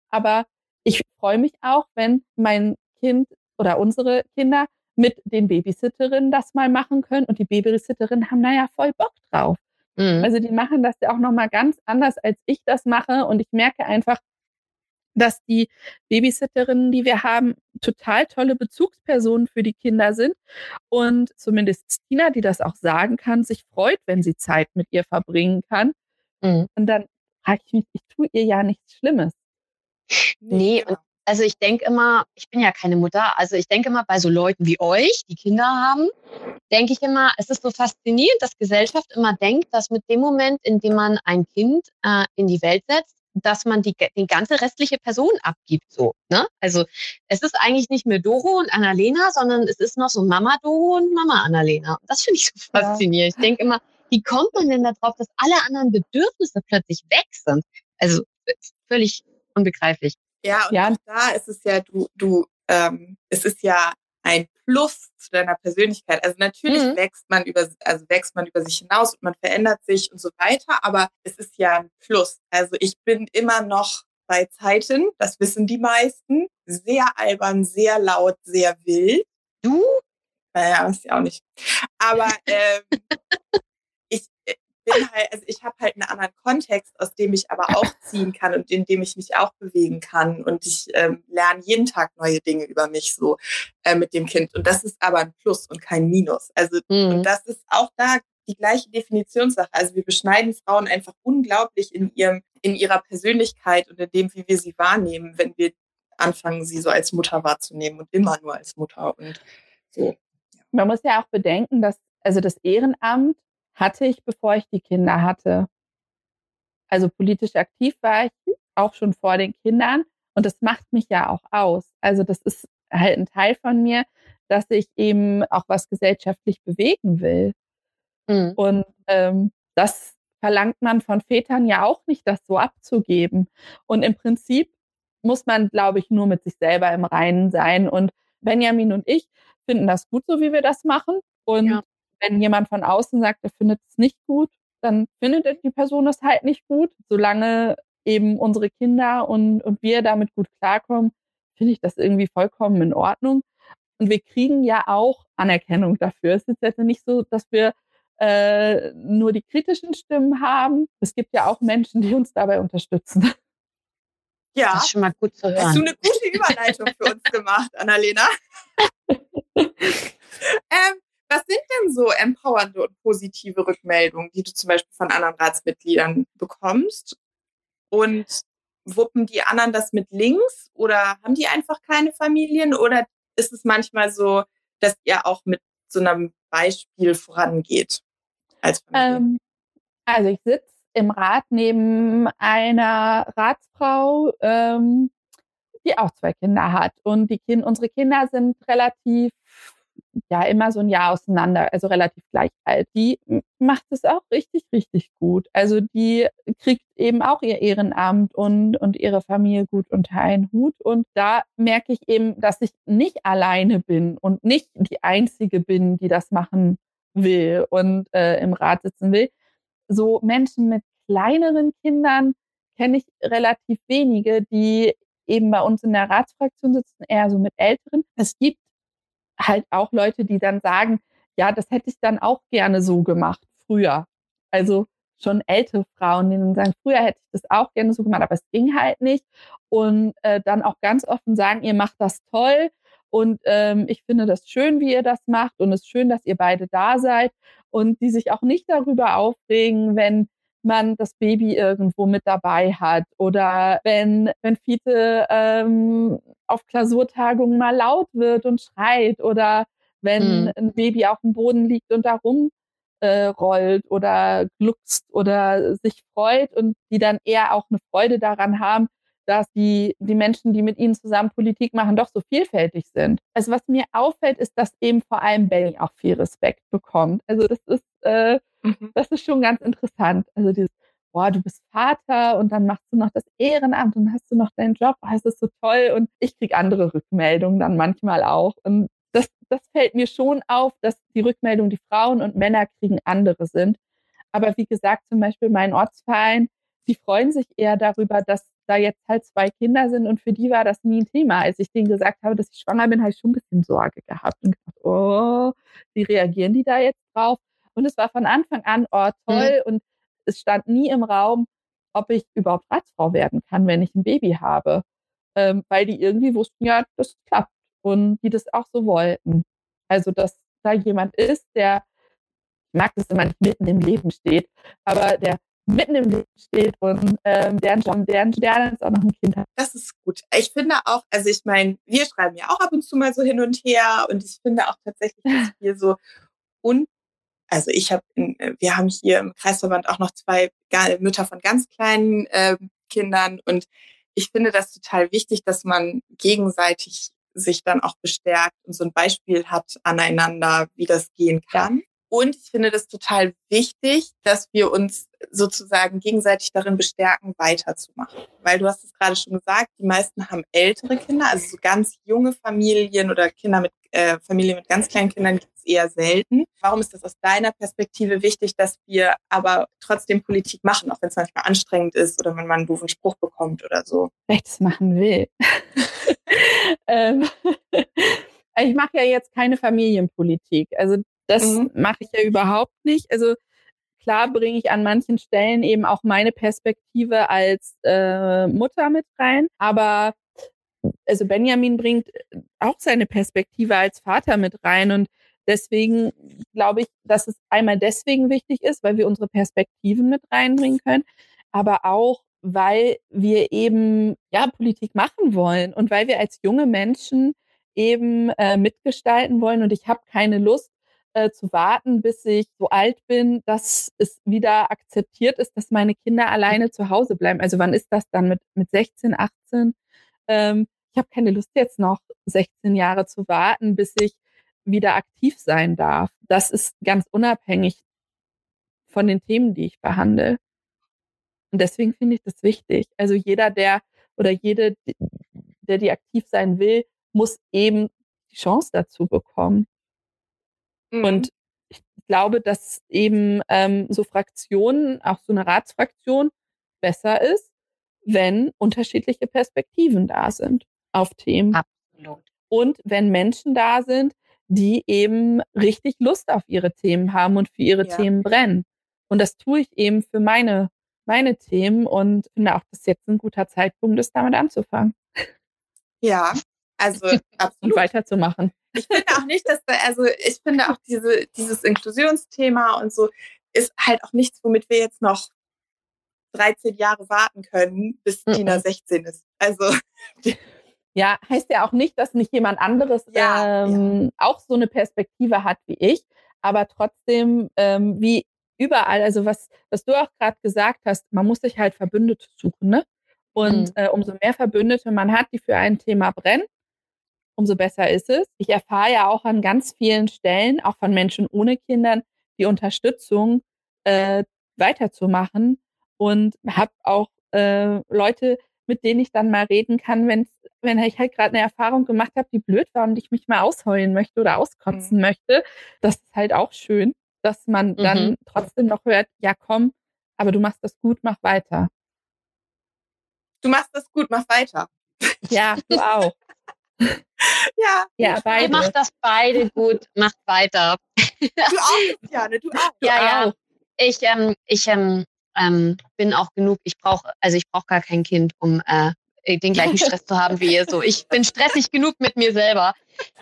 Aber ich freue mich auch, wenn mein Kind oder unsere Kinder mit den Babysitterinnen das mal machen können und die Babysitterinnen haben da ja voll Bock drauf. Mhm. Also die machen das ja auch nochmal ganz anders, als ich das mache und ich merke einfach, dass die Babysitterinnen, die wir haben, total tolle Bezugspersonen für die Kinder sind. Und zumindest Tina, die das auch sagen kann, sich freut, wenn sie Zeit mit ihr verbringen kann. Mhm. Und dann frage ich mich, ich tue ihr ja nichts Schlimmes. Nee, und also ich denke immer, ich bin ja keine Mutter, also ich denke immer bei so Leuten wie euch, die Kinder haben, denke ich immer, es ist so faszinierend, dass Gesellschaft immer denkt, dass mit dem Moment, in dem man ein Kind äh, in die Welt setzt, dass man die, die ganze restliche Person abgibt, so, ne? Also, es ist eigentlich nicht mehr Doro und Annalena, sondern es ist noch so Mama Doro und Mama Annalena. Das finde ich so faszinierend. Ja. Ich denke immer, wie kommt man denn darauf, dass alle anderen Bedürfnisse plötzlich weg sind? Also, völlig unbegreiflich. Ja, und ja. da ist es ja, du, du, ähm, es ist ja ein Plus zu deiner Persönlichkeit. Also natürlich mhm. wächst man über, also wächst man über sich hinaus und man verändert sich und so weiter, aber es ist ja ein Plus. Also ich bin immer noch bei Zeiten, das wissen die meisten, sehr albern, sehr laut, sehr wild. Du? Naja, ist ja auch nicht. Aber ähm, äh, halt, also ich habe halt einen anderen Kontext, aus dem ich aber auch ziehen kann und in dem ich mich auch bewegen kann. Und ich ähm, lerne jeden Tag neue Dinge über mich so äh, mit dem Kind. Und das ist aber ein Plus und kein Minus. Also mhm. und das ist auch da die gleiche Definitionssache. Also wir beschneiden Frauen einfach unglaublich in ihrem, in ihrer Persönlichkeit und in dem, wie wir sie wahrnehmen, wenn wir anfangen, sie so als Mutter wahrzunehmen und immer nur als Mutter und so. Man muss ja auch bedenken, dass also das Ehrenamt hatte ich, bevor ich die Kinder hatte. Also politisch aktiv war ich auch schon vor den Kindern und das macht mich ja auch aus. Also das ist halt ein Teil von mir, dass ich eben auch was gesellschaftlich bewegen will. Mhm. Und ähm, das verlangt man von Vätern ja auch nicht, das so abzugeben. Und im Prinzip muss man, glaube ich, nur mit sich selber im Reinen sein. Und Benjamin und ich finden das gut, so wie wir das machen. Und ja wenn jemand von außen sagt, er findet es nicht gut, dann findet die Person es halt nicht gut. Solange eben unsere Kinder und, und wir damit gut klarkommen, finde ich das irgendwie vollkommen in Ordnung. Und wir kriegen ja auch Anerkennung dafür. Es ist jetzt nicht so, dass wir äh, nur die kritischen Stimmen haben. Es gibt ja auch Menschen, die uns dabei unterstützen. Ja, das ist schon mal gut zu hören. Hast du eine gute Überleitung für uns gemacht, Annalena? ähm, was sind denn so empowernde und positive Rückmeldungen, die du zum Beispiel von anderen Ratsmitgliedern bekommst? Und wuppen die anderen das mit links oder haben die einfach keine Familien? Oder ist es manchmal so, dass ihr auch mit so einem Beispiel vorangeht als? Ähm, also ich sitze im Rat neben einer Ratsfrau, ähm, die auch zwei Kinder hat. Und die kind, unsere Kinder sind relativ ja immer so ein Jahr auseinander, also relativ gleich alt. Die macht es auch richtig, richtig gut. Also die kriegt eben auch ihr Ehrenamt und, und ihre Familie gut unter einen Hut. Und da merke ich eben, dass ich nicht alleine bin und nicht die Einzige bin, die das machen will und äh, im Rat sitzen will. So Menschen mit kleineren Kindern kenne ich relativ wenige, die eben bei uns in der Ratsfraktion sitzen, eher so mit Älteren. Es gibt halt auch Leute, die dann sagen, ja, das hätte ich dann auch gerne so gemacht, früher. Also schon ältere Frauen, die dann sagen, früher hätte ich das auch gerne so gemacht, aber es ging halt nicht. Und äh, dann auch ganz offen sagen, ihr macht das toll und ähm, ich finde das schön, wie ihr das macht und es ist schön, dass ihr beide da seid und die sich auch nicht darüber aufregen, wenn man das Baby irgendwo mit dabei hat oder wenn, wenn Fiete ähm, auf Klausurtagungen mal laut wird und schreit oder wenn mhm. ein Baby auf dem Boden liegt und da rum äh, rollt oder gluckst oder sich freut und die dann eher auch eine Freude daran haben, dass die, die Menschen, die mit ihnen zusammen Politik machen, doch so vielfältig sind. Also was mir auffällt, ist, dass eben vor allem Belly auch viel Respekt bekommt. Also das ist, äh, mhm. das ist schon ganz interessant. Also dieses, boah, du bist Vater und dann machst du noch das Ehrenamt und hast du noch deinen Job, oh, das ist so toll. Und ich krieg andere Rückmeldungen dann manchmal auch. Und das, das fällt mir schon auf, dass die Rückmeldungen, die Frauen und Männer kriegen, andere sind. Aber wie gesagt, zum Beispiel mein Ortsverein, die freuen sich eher darüber, dass da jetzt halt zwei Kinder sind und für die war das nie ein Thema. Als ich denen gesagt habe, dass ich schwanger bin, habe ich schon ein bisschen Sorge gehabt und gedacht, oh, wie reagieren die da jetzt drauf? Und es war von Anfang an, oh, toll. Mhm. Und es stand nie im Raum, ob ich überhaupt Ratsfrau werden kann, wenn ich ein Baby habe. Ähm, weil die irgendwie wussten, ja, das klappt. Und die das auch so wollten. Also, dass da jemand ist, der, ich mag das immer nicht mitten im Leben steht, aber der mitten im Leben steht und ähm, deren John, deren Stern ist auch noch ein Kind hat. Das ist gut. Ich finde auch, also ich meine, wir schreiben ja auch ab und zu mal so hin und her und ich finde auch tatsächlich, dass wir so und also ich habe, wir haben hier im Kreisverband auch noch zwei Mütter von ganz kleinen äh, Kindern und ich finde das total wichtig, dass man gegenseitig sich dann auch bestärkt und so ein Beispiel hat aneinander, wie das gehen kann. Und ich finde das total wichtig, dass wir uns sozusagen gegenseitig darin bestärken, weiterzumachen. Weil du hast es gerade schon gesagt, die meisten haben ältere Kinder, also so ganz junge Familien oder Kinder mit äh, Familien mit ganz kleinen Kindern gibt es eher selten. Warum ist das aus deiner Perspektive wichtig, dass wir aber trotzdem Politik machen, auch wenn es manchmal anstrengend ist oder wenn man einen doofen Spruch bekommt oder so? Weil ich das machen will. ähm, ich mache ja jetzt keine Familienpolitik. Also das mhm. mache ich ja überhaupt nicht. Also klar bringe ich an manchen Stellen eben auch meine Perspektive als äh, Mutter mit rein, aber also Benjamin bringt auch seine Perspektive als Vater mit rein und deswegen glaube ich, dass es einmal deswegen wichtig ist, weil wir unsere Perspektiven mit reinbringen können, aber auch weil wir eben ja Politik machen wollen und weil wir als junge Menschen eben äh, mitgestalten wollen und ich habe keine Lust äh, zu warten, bis ich so alt bin, dass es wieder akzeptiert ist, dass meine Kinder alleine zu Hause bleiben. Also wann ist das dann mit, mit 16, 18? Ähm, ich habe keine Lust jetzt noch 16 Jahre zu warten, bis ich wieder aktiv sein darf. Das ist ganz unabhängig von den Themen, die ich behandle. Und deswegen finde ich das wichtig. Also jeder, der oder jede, der die aktiv sein will, muss eben die Chance dazu bekommen. Mhm. Und ich glaube, dass eben ähm, so Fraktionen, auch so eine Ratsfraktion, besser ist, wenn unterschiedliche Perspektiven da sind auf Themen. Absolut. Und wenn Menschen da sind, die eben richtig Lust auf ihre Themen haben und für ihre ja. Themen brennen. Und das tue ich eben für meine, meine Themen und finde auch, dass jetzt ein guter Zeitpunkt ist, damit anzufangen. Ja, also absolut. Und weiterzumachen. Ich finde auch nicht, dass da, also ich finde auch diese, dieses Inklusionsthema und so ist halt auch nichts, womit wir jetzt noch 13 Jahre warten können, bis mhm. Tina 16 ist. Also. Ja, heißt ja auch nicht, dass nicht jemand anderes ja, ähm, ja. auch so eine Perspektive hat wie ich, aber trotzdem ähm, wie überall, also was, was du auch gerade gesagt hast, man muss sich halt Verbündete suchen, ne? Und mhm. äh, umso mehr Verbündete man hat, die für ein Thema brennen, umso besser ist es. Ich erfahre ja auch an ganz vielen Stellen, auch von Menschen ohne Kindern, die Unterstützung äh, weiterzumachen und habe auch äh, Leute, mit denen ich dann mal reden kann, wenn wenn ich halt gerade eine Erfahrung gemacht habe, die blöd war und ich mich mal ausheulen möchte oder auskotzen mhm. möchte. Das ist halt auch schön, dass man dann mhm. trotzdem noch hört, ja komm, aber du machst das gut, mach weiter. Du machst das gut, mach weiter. Ja, du auch. Ja, ja beide. Ihr macht das beide gut, macht weiter. Du auch, Jane, du auch. Ja, du ja. Auch. Ich, ähm, ich ähm, ähm, bin auch genug, ich brauche, also ich brauche gar kein Kind, um äh, den gleichen Stress zu haben wie ihr. So, ich bin stressig genug mit mir selber.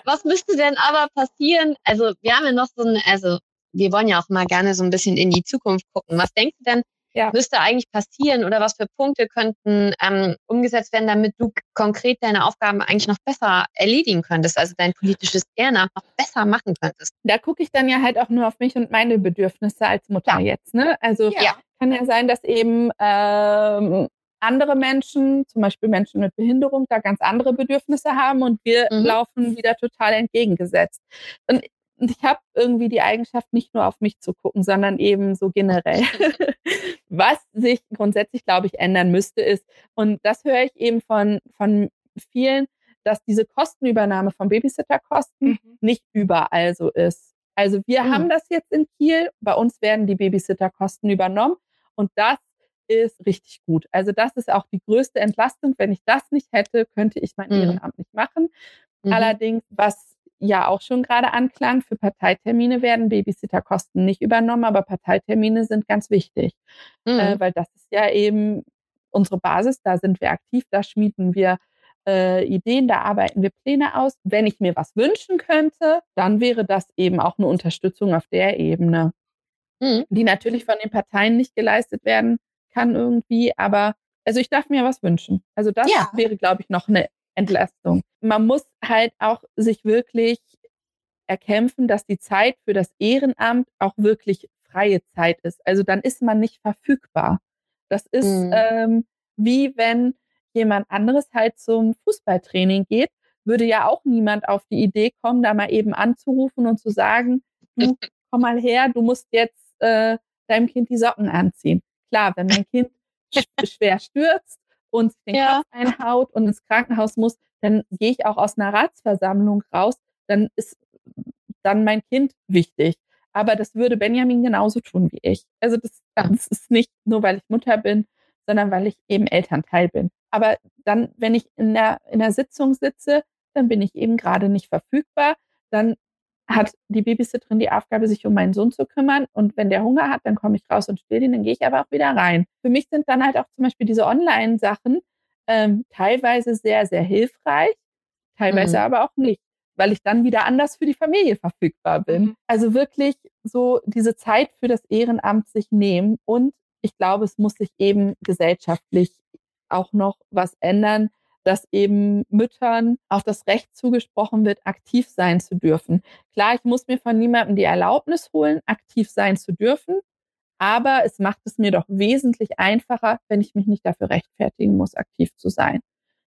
Was müsste denn aber passieren? Also, wir haben ja noch so ein, also wir wollen ja auch mal gerne so ein bisschen in die Zukunft gucken. Was denkst du denn, ja. müsste eigentlich passieren oder was für Punkte könnten ähm, umgesetzt werden, damit du konkret deine Aufgaben eigentlich noch besser erledigen könntest, also dein politisches Ehrenamt noch besser machen könntest? Da gucke ich dann ja halt auch nur auf mich und meine Bedürfnisse als Mutter ja. jetzt. Ne? Also ja. kann ja sein, dass eben ähm, andere Menschen, zum Beispiel Menschen mit Behinderung, da ganz andere Bedürfnisse haben und wir mhm. laufen wieder total entgegengesetzt. Und und ich habe irgendwie die Eigenschaft, nicht nur auf mich zu gucken, sondern eben so generell. Was sich grundsätzlich, glaube ich, ändern müsste, ist, und das höre ich eben von, von vielen, dass diese Kostenübernahme von Babysitterkosten mhm. nicht überall so ist. Also wir mhm. haben das jetzt in Kiel, bei uns werden die Babysitterkosten übernommen und das ist richtig gut. Also das ist auch die größte Entlastung. Wenn ich das nicht hätte, könnte ich mein mhm. Ehrenamt nicht machen. Mhm. Allerdings, was ja auch schon gerade anklang, für Parteitermine werden Babysitterkosten nicht übernommen, aber Parteitermine sind ganz wichtig, äh, mhm. äh, weil das ist ja eben unsere Basis, da sind wir aktiv, da schmieden wir äh, Ideen, da arbeiten wir Pläne aus. Wenn ich mir was wünschen könnte, dann wäre das eben auch eine Unterstützung auf der Ebene, mhm. die natürlich von den Parteien nicht geleistet werden kann irgendwie, aber also ich darf mir was wünschen. Also das ja. wäre, glaube ich, noch eine Entlastung. Man muss halt auch sich wirklich erkämpfen, dass die Zeit für das Ehrenamt auch wirklich freie Zeit ist. Also dann ist man nicht verfügbar. Das ist mhm. ähm, wie wenn jemand anderes halt zum Fußballtraining geht, würde ja auch niemand auf die Idee kommen, da mal eben anzurufen und zu sagen, du komm mal her, du musst jetzt äh, deinem Kind die Socken anziehen. Klar, wenn mein Kind schwer stürzt und den ja. Kopf einhaut und ins Krankenhaus muss, dann gehe ich auch aus einer Ratsversammlung raus, dann ist dann mein Kind wichtig. Aber das würde Benjamin genauso tun wie ich. Also das, das ist nicht nur, weil ich Mutter bin, sondern weil ich eben Elternteil bin. Aber dann, wenn ich in der, in der Sitzung sitze, dann bin ich eben gerade nicht verfügbar. Dann hat die Babysitterin die Aufgabe, sich um meinen Sohn zu kümmern. Und wenn der Hunger hat, dann komme ich raus und still ihn, dann gehe ich aber auch wieder rein. Für mich sind dann halt auch zum Beispiel diese Online-Sachen ähm, teilweise sehr, sehr hilfreich, teilweise mhm. aber auch nicht, weil ich dann wieder anders für die Familie verfügbar bin. Mhm. Also wirklich so diese Zeit für das Ehrenamt sich nehmen. Und ich glaube, es muss sich eben gesellschaftlich auch noch was ändern, dass eben Müttern auch das Recht zugesprochen wird, aktiv sein zu dürfen. Klar, ich muss mir von niemandem die Erlaubnis holen, aktiv sein zu dürfen, aber es macht es mir doch wesentlich einfacher, wenn ich mich nicht dafür rechtfertigen muss, aktiv zu sein.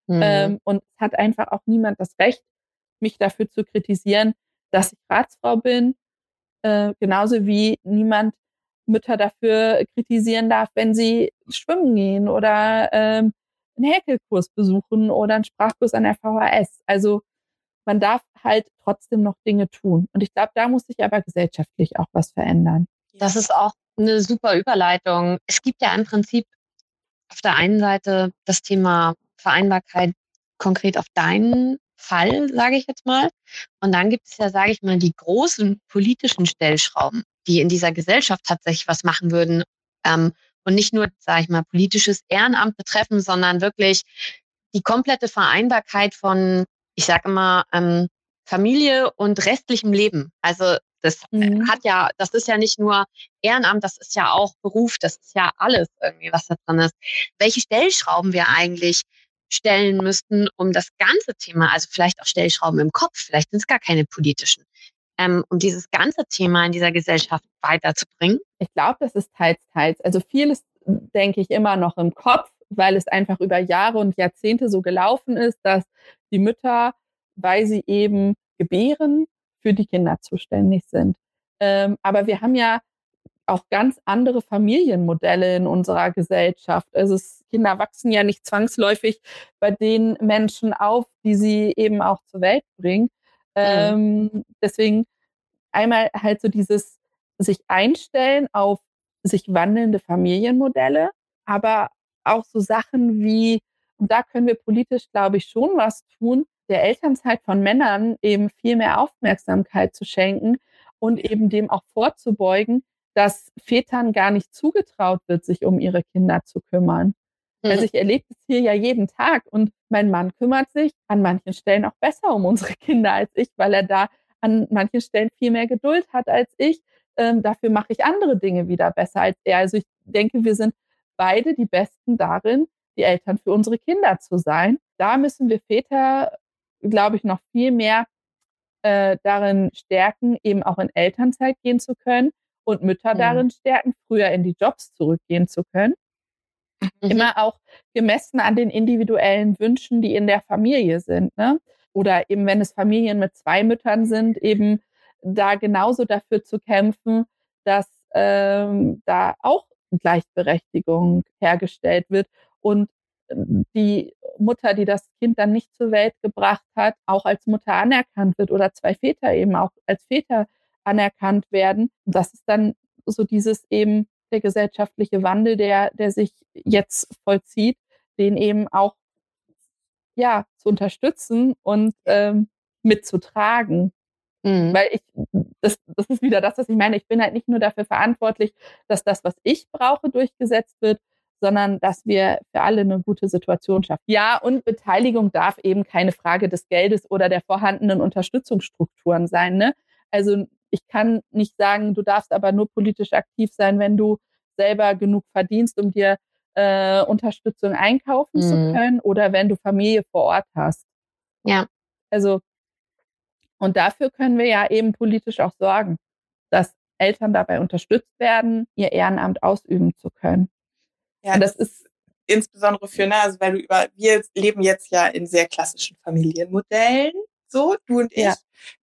Mhm. Ähm, und es hat einfach auch niemand das Recht, mich dafür zu kritisieren, dass ich Ratsfrau bin, äh, genauso wie niemand Mütter dafür kritisieren darf, wenn sie schwimmen gehen oder ähm, einen Häkelkurs besuchen oder einen Sprachkurs an der VHS. Also man darf halt trotzdem noch Dinge tun. Und ich glaube, da muss sich aber gesellschaftlich auch was verändern. Das ist auch eine super Überleitung. Es gibt ja im Prinzip auf der einen Seite das Thema Vereinbarkeit konkret auf deinen Fall, sage ich jetzt mal. Und dann gibt es ja, sage ich mal, die großen politischen Stellschrauben, die in dieser Gesellschaft tatsächlich was machen würden, ähm, und nicht nur, sage ich mal, politisches Ehrenamt betreffen, sondern wirklich die komplette Vereinbarkeit von, ich sage immer, ähm, Familie und restlichem Leben. Also das mhm. hat ja, das ist ja nicht nur Ehrenamt, das ist ja auch Beruf, das ist ja alles irgendwie, was da drin ist. Welche Stellschrauben wir eigentlich stellen müssten, um das ganze Thema, also vielleicht auch Stellschrauben im Kopf, vielleicht sind es gar keine politischen, ähm, um dieses ganze Thema in dieser Gesellschaft weiterzubringen? Ich glaube, das ist teils, teils. Also vieles denke ich immer noch im Kopf, weil es einfach über Jahre und Jahrzehnte so gelaufen ist, dass die Mütter weil sie eben gebären, für die Kinder zuständig sind. Ähm, aber wir haben ja auch ganz andere Familienmodelle in unserer Gesellschaft. Also es, Kinder wachsen ja nicht zwangsläufig bei den Menschen auf, die sie eben auch zur Welt bringen. Mhm. Ähm, deswegen einmal halt so dieses sich einstellen auf sich wandelnde Familienmodelle, aber auch so Sachen wie, und da können wir politisch, glaube ich, schon was tun, der Elternzeit von Männern eben viel mehr Aufmerksamkeit zu schenken und eben dem auch vorzubeugen, dass Vätern gar nicht zugetraut wird, sich um ihre Kinder zu kümmern. Mhm. Also ich erlebe es hier ja jeden Tag und mein Mann kümmert sich an manchen Stellen auch besser um unsere Kinder als ich, weil er da an manchen Stellen viel mehr Geduld hat als ich. Ähm, dafür mache ich andere Dinge wieder besser als er. Also ich denke, wir sind beide die Besten darin, die Eltern für unsere Kinder zu sein. Da müssen wir Väter, glaube ich, noch viel mehr äh, darin stärken, eben auch in Elternzeit gehen zu können und Mütter mhm. darin stärken, früher in die Jobs zurückgehen zu können. Mhm. Immer auch gemessen an den individuellen Wünschen, die in der Familie sind. Ne? Oder eben, wenn es Familien mit zwei Müttern sind, eben da genauso dafür zu kämpfen, dass ähm, da auch Gleichberechtigung hergestellt wird und ähm, die Mutter, die das Kind dann nicht zur Welt gebracht hat, auch als Mutter anerkannt wird oder zwei Väter eben auch als Väter anerkannt werden. Und das ist dann so dieses eben der gesellschaftliche Wandel, der, der sich jetzt vollzieht, den eben auch ja zu unterstützen und ähm, mitzutragen. Mhm. Weil ich, das, das ist wieder das, was ich meine. Ich bin halt nicht nur dafür verantwortlich, dass das, was ich brauche, durchgesetzt wird, sondern dass wir für alle eine gute Situation schaffen. Ja, und Beteiligung darf eben keine Frage des Geldes oder der vorhandenen Unterstützungsstrukturen sein. Ne? Also ich kann nicht sagen, du darfst aber nur politisch aktiv sein, wenn du selber genug verdienst, um dir äh, Unterstützung einkaufen mhm. zu können oder wenn du Familie vor Ort hast. Ja. Also, und dafür können wir ja eben politisch auch sorgen, dass Eltern dabei unterstützt werden, ihr Ehrenamt ausüben zu können. Ja, und das, das ist insbesondere für, ne, also weil du über, wir leben jetzt ja in sehr klassischen Familienmodellen, so, du und ich. Ja.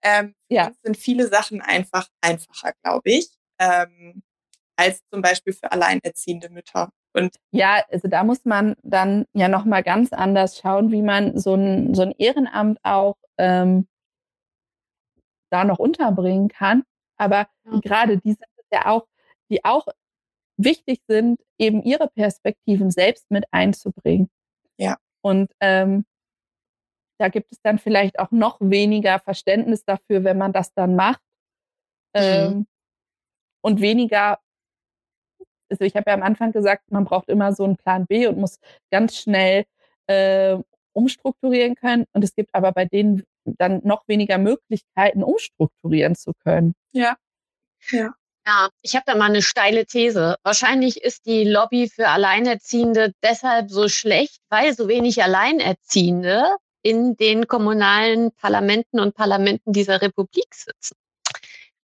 Ähm, ja. sind viele Sachen einfach einfacher, glaube ich, ähm, als zum Beispiel für alleinerziehende Mütter. Und ja, also da muss man dann ja nochmal ganz anders schauen, wie man so ein, so ein Ehrenamt auch ähm, da noch unterbringen kann. Aber ja. gerade die sind ja auch, die auch wichtig sind, eben ihre Perspektiven selbst mit einzubringen. Ja. Und ähm, da gibt es dann vielleicht auch noch weniger Verständnis dafür, wenn man das dann macht. Mhm. Ähm, und weniger, also ich habe ja am Anfang gesagt, man braucht immer so einen Plan B und muss ganz schnell äh, umstrukturieren können. Und es gibt aber bei denen dann noch weniger Möglichkeiten, umstrukturieren zu können. Ja. Ja. Ja, ich habe da mal eine steile These. Wahrscheinlich ist die Lobby für Alleinerziehende deshalb so schlecht, weil so wenig Alleinerziehende in den kommunalen Parlamenten und Parlamenten dieser Republik sitzen.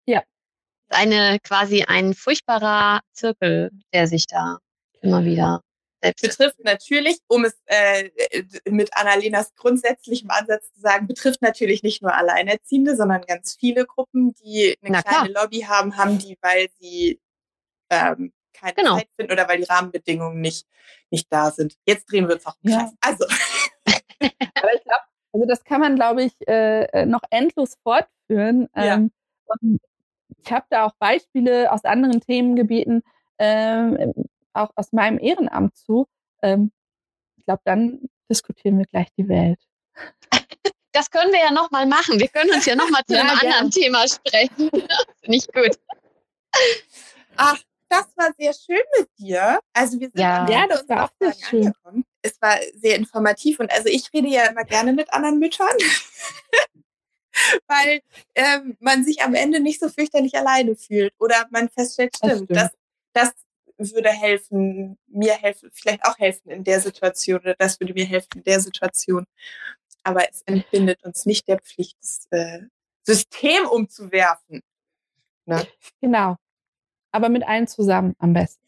Ja. Eine quasi ein furchtbarer Zirkel, der sich da immer wieder selbst betrifft natürlich, um es äh, mit Annalenas grundsätzlichem Ansatz zu sagen, betrifft natürlich nicht nur Alleinerziehende, sondern ganz viele Gruppen, die eine Na kleine klar. Lobby haben, haben die, weil sie ähm, keine genau. Zeit finden oder weil die Rahmenbedingungen nicht, nicht da sind. Jetzt drehen wir uns auch im Kreis. Ja. Also. Aber ich glaube, also das kann man, glaube ich, äh, äh, noch endlos fortführen. Ja. Ähm, und ich habe da auch Beispiele aus anderen Themengebieten, ähm, auch aus meinem Ehrenamt zu. Ähm, ich glaube, dann diskutieren wir gleich die Welt. Das können wir ja nochmal machen. Wir können uns ja nochmal zu ja, einem gern. anderen Thema sprechen. Nicht gut. Ach, das war sehr schön mit dir. Also wir sind ja, am Ende das war auch sehr schön. Angekommen. Es war sehr informativ und also ich rede ja immer gerne mit anderen Müttern. weil ähm, man sich am Ende nicht so fürchterlich alleine fühlt oder man feststellt, stimmt, das, das, das würde helfen, mir helfen, vielleicht auch helfen in der Situation oder das würde mir helfen in der Situation. Aber es entbindet uns nicht der Pflicht, das äh, System umzuwerfen. Ne? Genau aber mit allen zusammen am besten.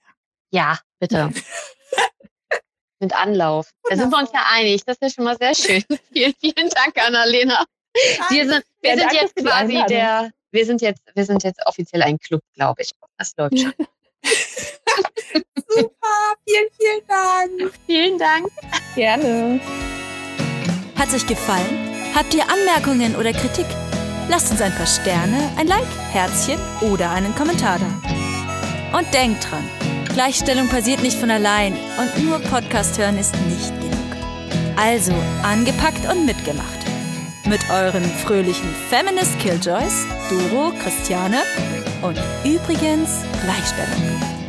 Ja, bitte. mit Anlauf. Da sind wir uns ja einig. Das ist ja schon mal sehr schön. vielen, vielen Dank, Annalena. Wir sind, wir sind jetzt quasi der, wir sind jetzt, wir sind jetzt offiziell ein Club, glaube ich. Das läuft schon. Super, vielen, vielen Dank. Vielen Dank. Gerne. Hat's euch gefallen? Habt ihr Anmerkungen oder Kritik? Lasst uns ein paar Sterne, ein Like, Herzchen oder einen Kommentar da. Und denkt dran, Gleichstellung passiert nicht von allein und nur Podcast hören ist nicht genug. Also angepackt und mitgemacht. Mit euren fröhlichen Feminist Killjoys, Doro, Christiane und übrigens Gleichstellung.